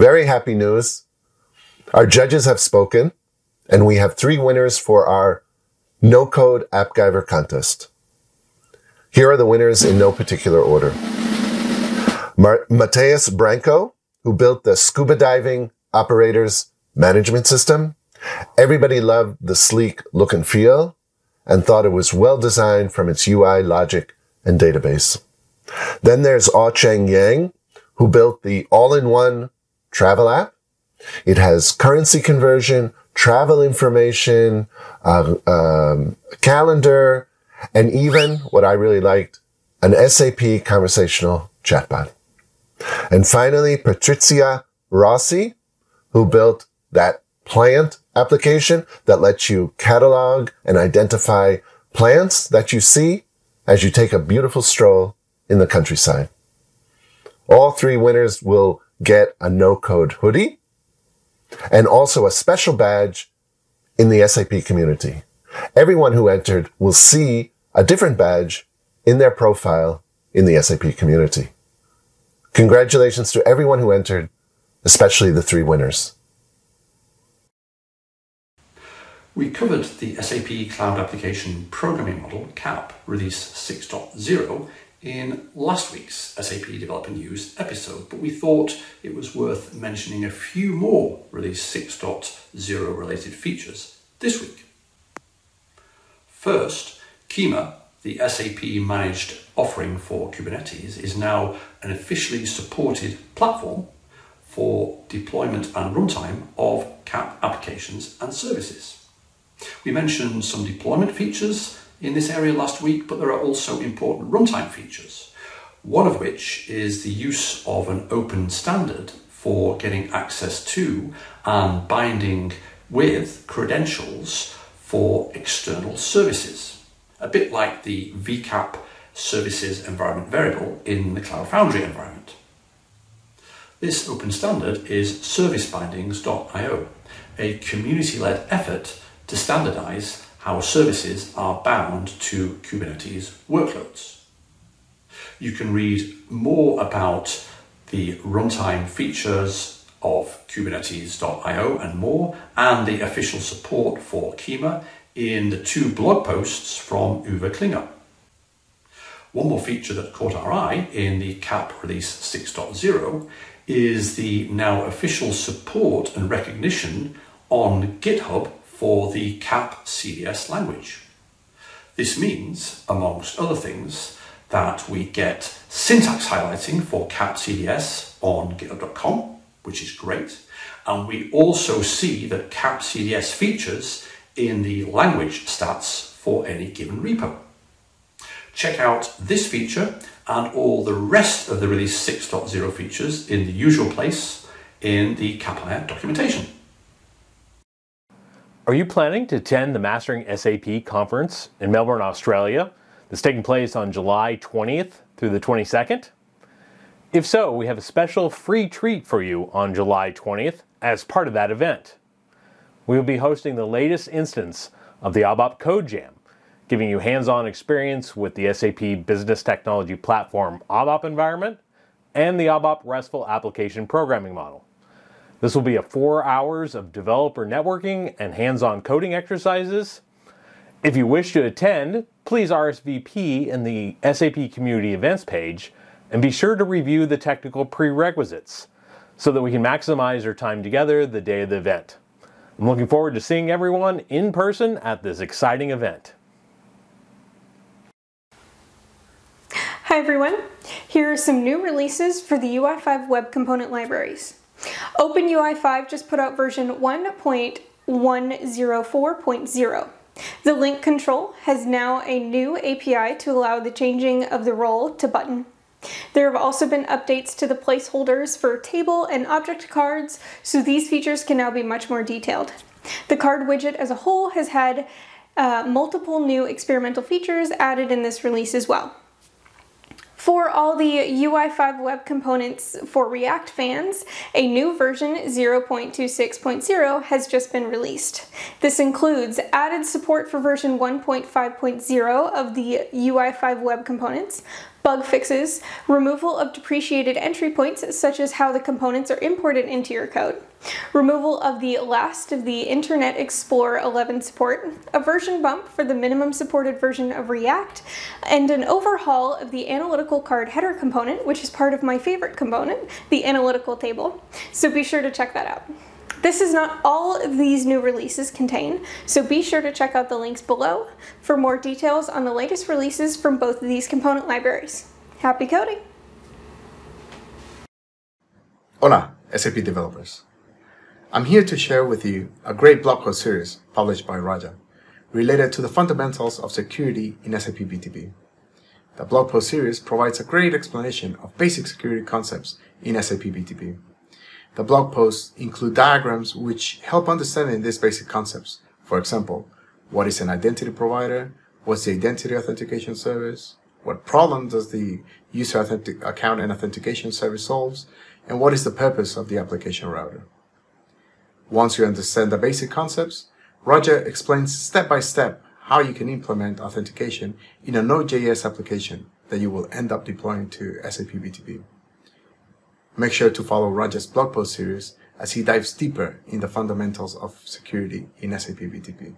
Very happy news. Our judges have spoken, and we have three winners for our No Code AppGyver contest. Here are the winners in no particular order. Mar- Mateus Branco, who built the scuba diving operators management system. Everybody loved the sleek look and feel and thought it was well designed from its UI logic and database. Then there's Aw Cheng Yang, who built the all-in-one travel app. It has currency conversion, travel information, uh, um, calendar, and even what I really liked, an SAP conversational chatbot. And finally, Patrizia Rossi, who built that plant application that lets you catalog and identify plants that you see as you take a beautiful stroll in the countryside. All three winners will get a no code hoodie and also a special badge in the SAP community. Everyone who entered will see a different badge in their profile in the SAP community. Congratulations to everyone who entered, especially the three winners. We covered the SAP Cloud Application Programming Model, CAP, release 6.0 in last week's SAP Developer News episode, but we thought it was worth mentioning a few more release 6.0 related features this week. First, Kyma, the SAP managed offering for Kubernetes, is now an officially supported platform for deployment and runtime of CAP applications and services. We mentioned some deployment features in this area last week, but there are also important runtime features. One of which is the use of an open standard for getting access to and binding with credentials for external services, a bit like the VCAP services environment variable in the Cloud Foundry environment. This open standard is servicebindings.io, a community led effort to standardize how services are bound to Kubernetes workloads. You can read more about the runtime features of kubernetes.io and more, and the official support for Kyma in the two blog posts from Uwe Klinger. One more feature that caught our eye in the CAP release 6.0 is the now official support and recognition on GitHub for the CAP CDS language. This means, amongst other things, that we get syntax highlighting for CAP CDS on github.com, which is great. And we also see the CAP CDS features in the language stats for any given repo. Check out this feature and all the rest of the release 6.0 features in the usual place in the Capire documentation. Are you planning to attend the Mastering SAP conference in Melbourne, Australia that's taking place on July 20th through the 22nd? If so, we have a special free treat for you on July 20th as part of that event. We will be hosting the latest instance of the ABAP Code Jam, giving you hands-on experience with the SAP Business Technology Platform ABAP environment and the ABAP RESTful Application Programming Model. This will be a four hours of developer networking and hands-on coding exercises. If you wish to attend, please RSVP in the SAP Community Events page and be sure to review the technical prerequisites so that we can maximize our time together the day of the event. I'm looking forward to seeing everyone in person at this exciting event. Hi everyone, here are some new releases for the UI5 web component libraries. OpenUI 5 just put out version 1.104.0. The link control has now a new API to allow the changing of the role to button. There have also been updates to the placeholders for table and object cards, so these features can now be much more detailed. The card widget as a whole has had uh, multiple new experimental features added in this release as well. For all the UI5 web components for React fans, a new version 0.26.0 has just been released. This includes added support for version 1.5.0 of the UI5 web components, bug fixes, removal of depreciated entry points, such as how the components are imported into your code, removal of the last of the Internet Explorer 11 support, a version bump for the minimum supported version of React, and an overhaul of the analytical card header component, which is part of my favorite component, the analytical table. So be sure to check that out. This is not all of these new releases contain, so be sure to check out the links below for more details on the latest releases from both of these component libraries. Happy coding! Hola, SAP developers. I'm here to share with you a great blog post series published by Raja related to the fundamentals of security in SAP BTP. The blog post series provides a great explanation of basic security concepts in SAP BTP. The blog posts include diagrams which help understanding these basic concepts. For example, what is an identity provider? What's the identity authentication service? What problem does the user account and authentication service solves? And what is the purpose of the application router? Once you understand the basic concepts, Raja explains step by step how you can implement authentication in a Node.js application that you will end up deploying to SAP BTP. Make sure to follow Raja's blog post series as he dives deeper in the fundamentals of security in SAP BTP.